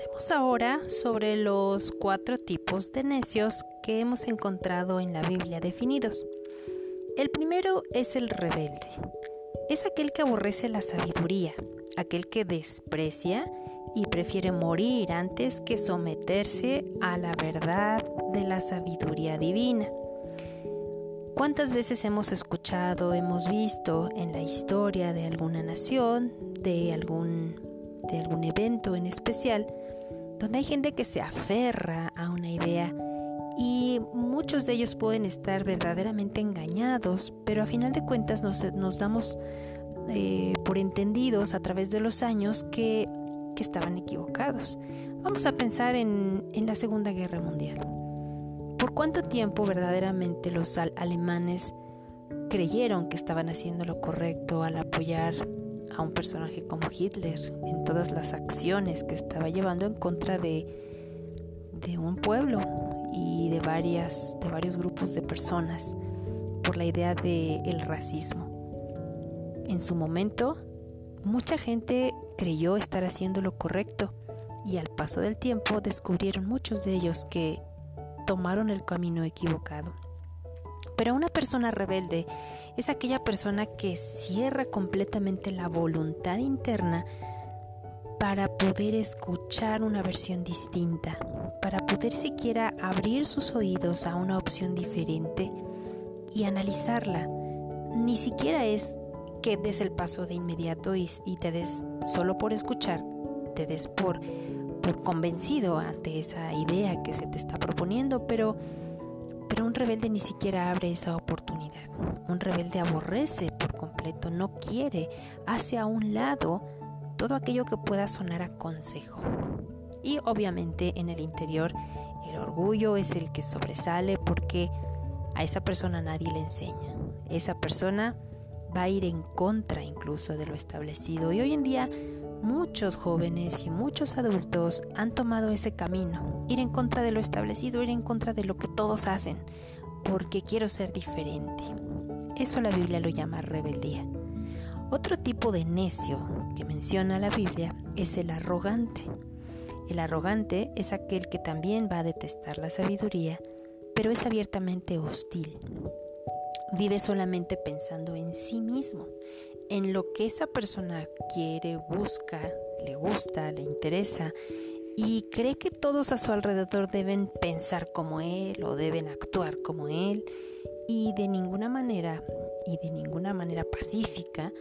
Hablaremos ahora sobre los cuatro tipos de necios que hemos encontrado en la Biblia definidos. El primero es el rebelde. Es aquel que aborrece la sabiduría, aquel que desprecia y prefiere morir antes que someterse a la verdad de la sabiduría divina. ¿Cuántas veces hemos escuchado, hemos visto en la historia de alguna nación, de algún, de algún evento en especial, donde hay gente que se aferra a una idea y muchos de ellos pueden estar verdaderamente engañados, pero a final de cuentas nos, damos eh, por entendidos a través de los años que, que estaban equivocados. Vamos a pensar en, en la Segunda Guerra Mundial. ¿Por cuánto tiempo verdaderamente los alemanes creyeron que estaban haciendo lo correcto al apoyar a un personaje como Hitler en todas las acciones que estaba llevando en contra de, de un pueblo y de, varias, de varios grupos de personas por la idea del el racismo? En su momento, mucha gente creyó estar haciendo lo correcto y al paso del tiempo descubrieron muchos de ellos que tomaron el camino equivocado. Pero una persona rebelde es aquella persona que cierra completamente la voluntad interna para poder escuchar una versión distinta, para poder siquiera abrir sus oídos a una opción diferente y analizarla. Ni siquiera es que des el paso de inmediato y, te des solo por escuchar, te des por convencido ante esa idea que se te está proponiendo, pero, pero un rebelde ni siquiera abre esa oportunidad. Un rebelde aborrece por completo, no quiere, hace a un lado todo aquello que pueda sonar a consejo. Y obviamente en el interior el orgullo es el que sobresale porque a esa persona nadie le enseña. Esa persona va a ir en contra incluso de lo establecido. Y hoy en día Muchos jóvenes y muchos adultos han tomado ese camino, ir en contra de lo establecido, ir en contra de lo que todos hacen, porque quiero ser diferente. Eso la Biblia lo llama rebeldía. Otro tipo de necio que menciona la Biblia es el arrogante. El arrogante es aquel que también va a detestar la sabiduría, pero es abiertamente hostil. Vive solamente pensando en sí mismo, en lo que esa persona quiere, busca, le gusta, le interesa y cree que todos a su alrededor deben pensar como él o deben actuar como él y de ninguna manera y de ninguna manera pacífica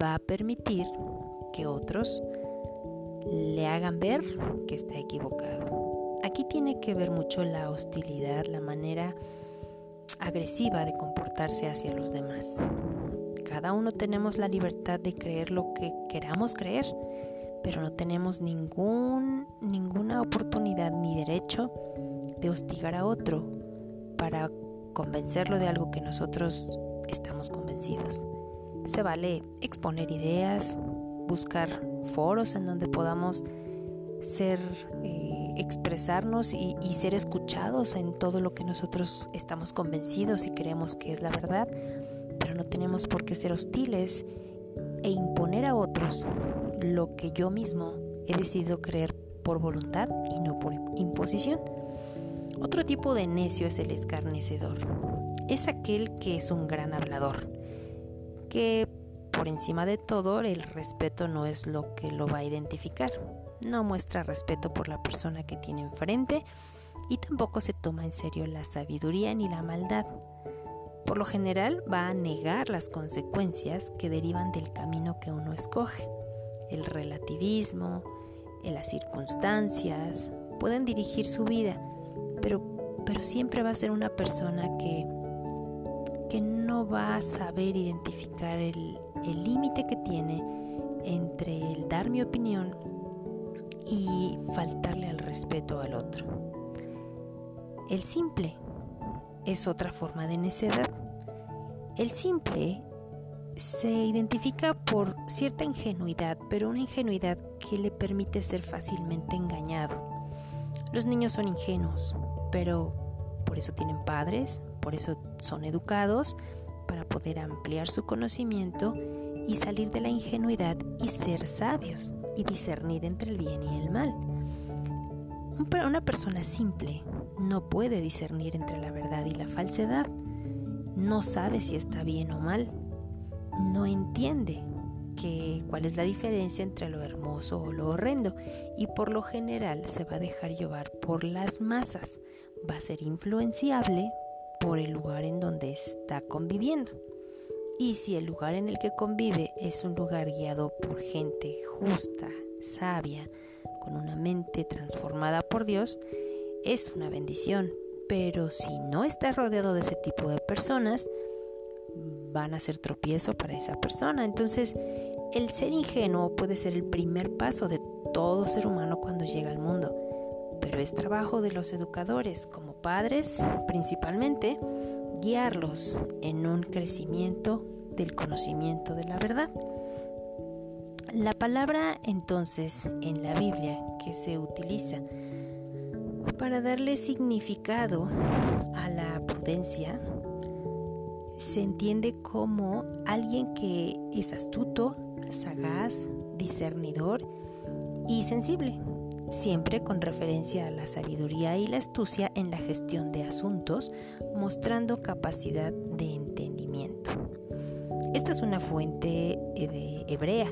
va a permitir que otros le hagan ver que está equivocado. Aquí tiene que ver mucho la hostilidad, la manera agresiva de comportarse hacia los demás. Cada uno tenemos la libertad de creer lo que queramos creer, pero no tenemos ningún, ninguna oportunidad ni derecho de hostigar a otro para convencerlo de algo que nosotros estamos convencidos. Se vale exponer ideas, buscar foros en donde podamos ser, eh, expresarnos y, y ser escuchados en todo lo que nosotros estamos convencidos y creemos que es la verdad no tenemos por qué ser hostiles e imponer a otros lo que yo mismo he decidido creer por voluntad y no por imposición. Otro tipo de necio es el escarnecedor. Es aquel que es un gran hablador, que por encima de todo el respeto no es lo que lo va a identificar. No muestra respeto por la persona que tiene enfrente y tampoco se toma en serio la sabiduría ni la maldad. Por lo general va a negar las consecuencias que derivan del camino que uno escoge. El relativismo, las circunstancias pueden dirigir su vida, pero, pero siempre va a ser una persona que, que no va a saber identificar el límite que tiene entre el dar mi opinión y faltarle al respeto al otro. El simple es otra forma de necedad. El simple se identifica por cierta ingenuidad, pero una ingenuidad que le permite ser fácilmente engañado. Los niños son ingenuos, pero por eso tienen padres, por eso son educados, para poder ampliar su conocimiento y salir de la ingenuidad y ser sabios y discernir entre el bien y el mal. Una persona simple no puede discernir entre la verdad y la falsedad. No sabe si está bien o mal. No entiende que, cuál es la diferencia entre lo hermoso o lo horrendo y por lo general se va a dejar llevar por las masas. Va a ser influenciable por el lugar en donde está conviviendo. Y si el lugar en el que convive es un lugar guiado por gente justa, sabia, con una mente transformada por Dios, es una bendición. Pero si no está rodeado de ese tipo de personas, van a ser tropiezo para esa persona. Entonces, el ser ingenuo puede ser el primer paso de todo ser humano cuando llega al mundo. Pero es trabajo de los educadores, como padres principalmente, guiarlos en un crecimiento del conocimiento de la verdad. La palabra entonces en la Biblia que se utiliza para darle significado a la prudencia se entiende como alguien que es astuto, sagaz, discernidor y sensible, siempre con referencia a la sabiduría y la astucia en la gestión de asuntos, mostrando capacidad de entendimiento. Esta es una fuente eh, de hebrea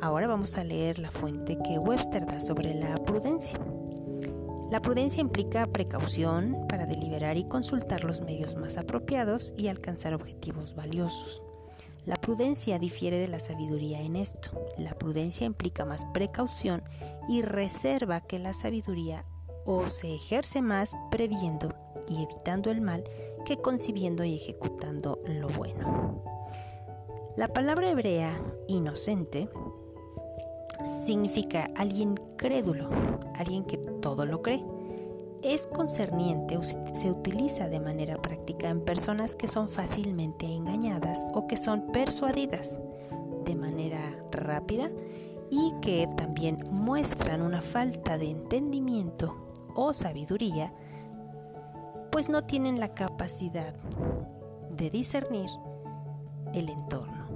Ahora vamos a leer la fuente que Webster da sobre la prudencia. La prudencia implica precaución para deliberar y consultar los medios más apropiados y alcanzar objetivos valiosos. La prudencia difiere de la sabiduría en esto. La prudencia implica más precaución y reserva que la sabiduría o se ejerce más previendo y evitando el mal que concibiendo y ejecutando lo bueno. La palabra hebrea inocente significa alguien crédulo, alguien que todo lo cree. Es concerniente se utiliza de manera práctica en personas que son fácilmente engañadas o que son persuadidas de manera rápida y que también muestran una falta de entendimiento o sabiduría, pues no tienen la capacidad de discernir el entorno.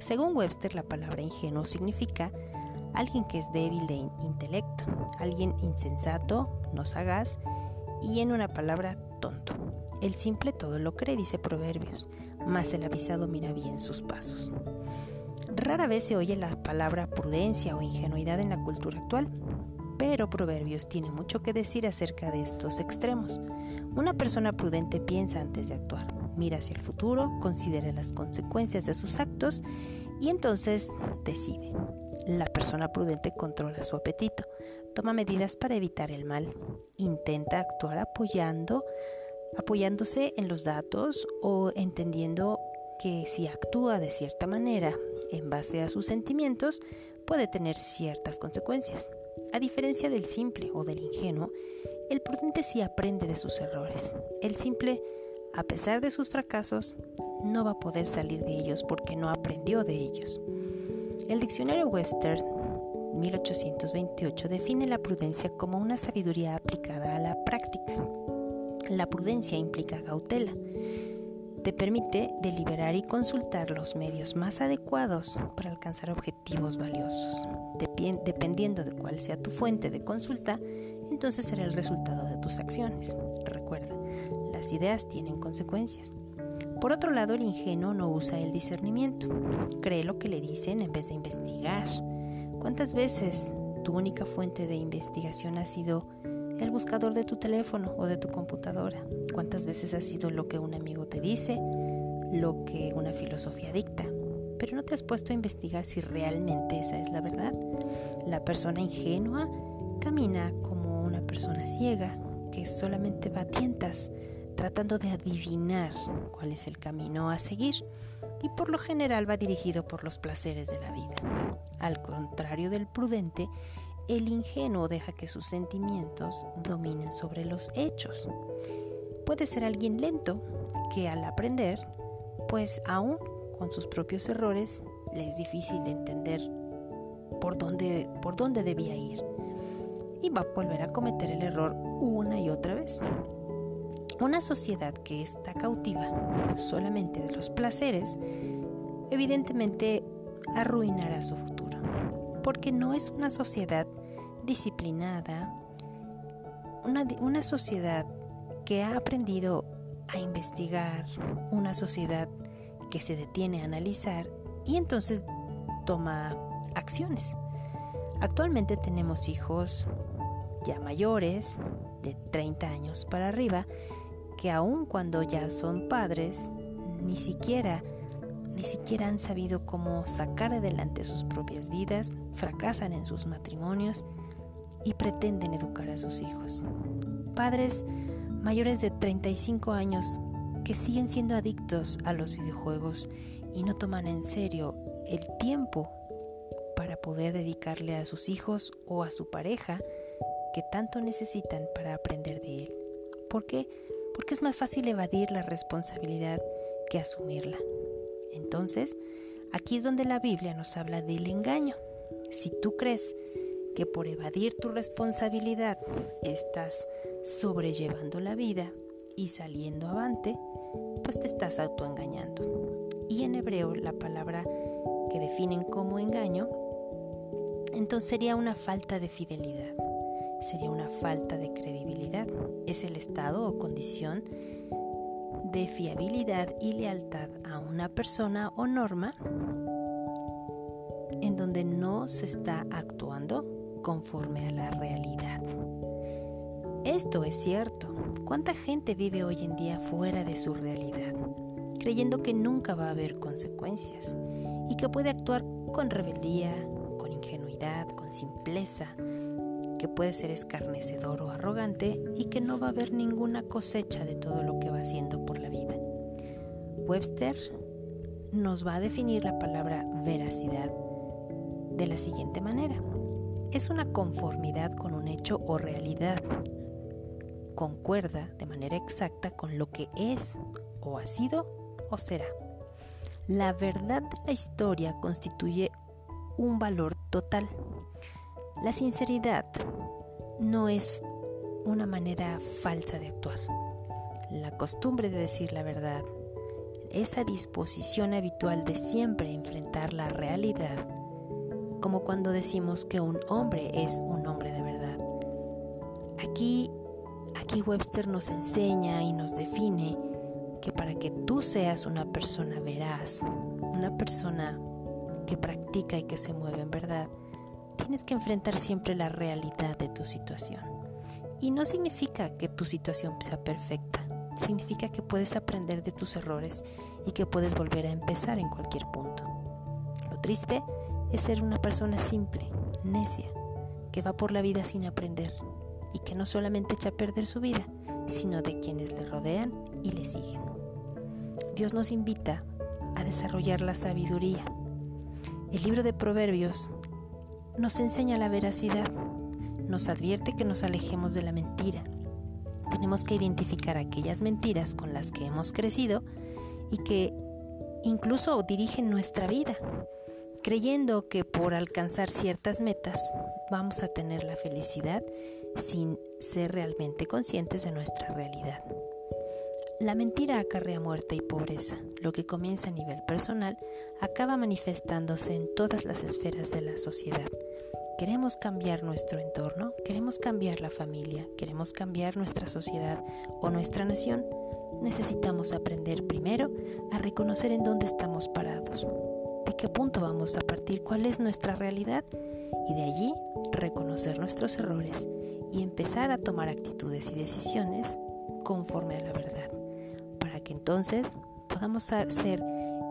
Según Webster, la palabra ingenuo significa alguien que es débil de intelecto, alguien insensato, no sagaz y en una palabra tonto. El simple todo lo cree, dice Proverbios, mas el avisado mira bien sus pasos. Rara vez se oye la palabra prudencia o ingenuidad en la cultura actual, pero Proverbios tiene mucho que decir acerca de estos extremos. Una persona prudente piensa antes de actuar, mira hacia el futuro, considera las consecuencias de sus actos y entonces decide. La persona prudente controla su apetito, toma medidas para evitar el mal, intenta actuar apoyando, apoyándose en los datos o entendiendo que si actúa de cierta manera en base a sus sentimientos puede tener ciertas consecuencias. A diferencia del simple o del ingenuo, el prudente sí aprende de sus errores. El simple, a pesar de sus fracasos, no va a poder salir de ellos porque no aprendió de ellos. El diccionario Webster 1828 define la prudencia como una sabiduría aplicada a la práctica. La prudencia implica cautela. Te permite deliberar y consultar los medios más adecuados para alcanzar objetivos valiosos. Dependiendo de cuál sea tu fuente de consulta, entonces será el resultado de tus acciones. Recuerda, las ideas tienen consecuencias. Por otro lado, el ingenuo no usa el discernimiento. Cree lo que le dicen en vez de investigar. ¿Cuántas veces tu única fuente de investigación ha sido el buscador de tu teléfono o de tu computadora? ¿Cuántas veces ha sido lo que un amigo te dice, lo que una filosofía dicta? Pero no te has puesto a investigar si realmente esa es la verdad. La persona ingenua camina como una persona ciega que solamente va a tientas tratando de adivinar cuál es el camino a seguir y por lo general va dirigido por los placeres de la vida. Al contrario del prudente, el ingenuo deja que sus sentimientos dominen sobre los hechos. Puede ser alguien lento que al aprender, pues aún con sus propios errores, le es difícil entender por dónde, por dónde debía ir y va a volver a cometer el error una y otra vez. Una sociedad que está cautiva solamente de los placeres, evidentemente arruinará su futuro, porque no es una sociedad disciplinada una, una sociedad que ha aprendido a investigar, una sociedad que se detiene a analizar y entonces toma acciones. Actualmente tenemos hijos ya mayores, de 30 años para arriba, que aun cuando ya son padres, ni siquiera ni siquiera han sabido cómo sacar adelante sus propias vidas, fracasan en sus matrimonios y pretenden educar a sus hijos. Padres mayores de 35 años que siguen siendo adictos a los videojuegos y no toman en serio el tiempo para poder dedicarle a sus hijos o a su pareja que tanto necesitan para aprender de él. ¿Por qué? Porque es más fácil evadir la responsabilidad que asumirla. Entonces, aquí es donde la Biblia nos habla del engaño. Si tú crees que por evadir tu responsabilidad estás sobrellevando la vida y saliendo avante, pues te estás autoengañando. Y en hebreo la palabra que definen como engaño, entonces sería una falta de fidelidad, sería una falta de credibilidad. Es el estado o condición de fiabilidad y lealtad a una persona o norma en donde no se está actuando conforme a la realidad. Esto es cierto. ¿Cuánta gente vive hoy en día fuera de su realidad, creyendo que nunca va a haber consecuencias y que puede actuar con rebeldía, con ingenuidad, con simpleza, que puede ser escarnecedor o arrogante y que no va a haber ninguna cosecha de todo lo que va haciendo por la vida? Webster nos va a definir la palabra veracidad de la siguiente manera. Es una conformidad con un hecho o realidad concuerda de manera exacta con lo que es o ha sido o será. La verdad de la historia constituye un valor total. La sinceridad no es una manera falsa de actuar. La costumbre de decir la verdad, esa disposición habitual de siempre enfrentar la realidad, como cuando decimos que un hombre es un hombre de verdad. Aquí Aquí Webster nos enseña y nos define que para que tú seas una persona veraz, una persona que practica y que se mueve en verdad, tienes que enfrentar siempre la realidad de tu situación. Y no significa que tu situación sea perfecta, significa que puedes aprender de tus errores y que puedes volver a empezar en cualquier punto. Lo triste es ser una persona simple, necia, que va por la vida sin aprender y que no solamente echa a perder su vida, sino de quienes le rodean y le siguen. Dios nos invita a desarrollar la sabiduría. El libro de Proverbios nos enseña la veracidad, nos advierte que nos alejemos de la mentira. Tenemos que identificar aquellas mentiras con las que hemos crecido y que incluso dirigen nuestra vida, creyendo que por alcanzar ciertas metas vamos a tener la felicidad sin ser realmente conscientes de nuestra realidad. La mentira acarrea muerte y pobreza. Lo que comienza a nivel personal acaba manifestándose en todas las esferas de la sociedad. Queremos cambiar nuestro entorno, queremos cambiar la familia, queremos cambiar nuestra sociedad o nuestra nación. Necesitamos aprender primero a reconocer en dónde estamos parados, de qué punto vamos a partir, cuál es nuestra realidad y de allí reconocer nuestros errores y empezar a tomar actitudes y decisiones conforme a la verdad, para que entonces podamos ser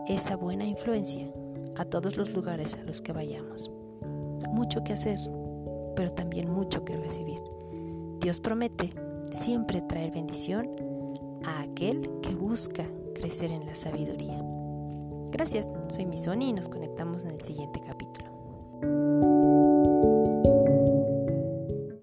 esa buena influencia a todos los lugares a los que vayamos. Mucho que hacer, pero también mucho que recibir. Dios promete siempre traer bendición a aquel que busca crecer en la sabiduría. Gracias, soy Misoni y nos conectamos en el siguiente capítulo.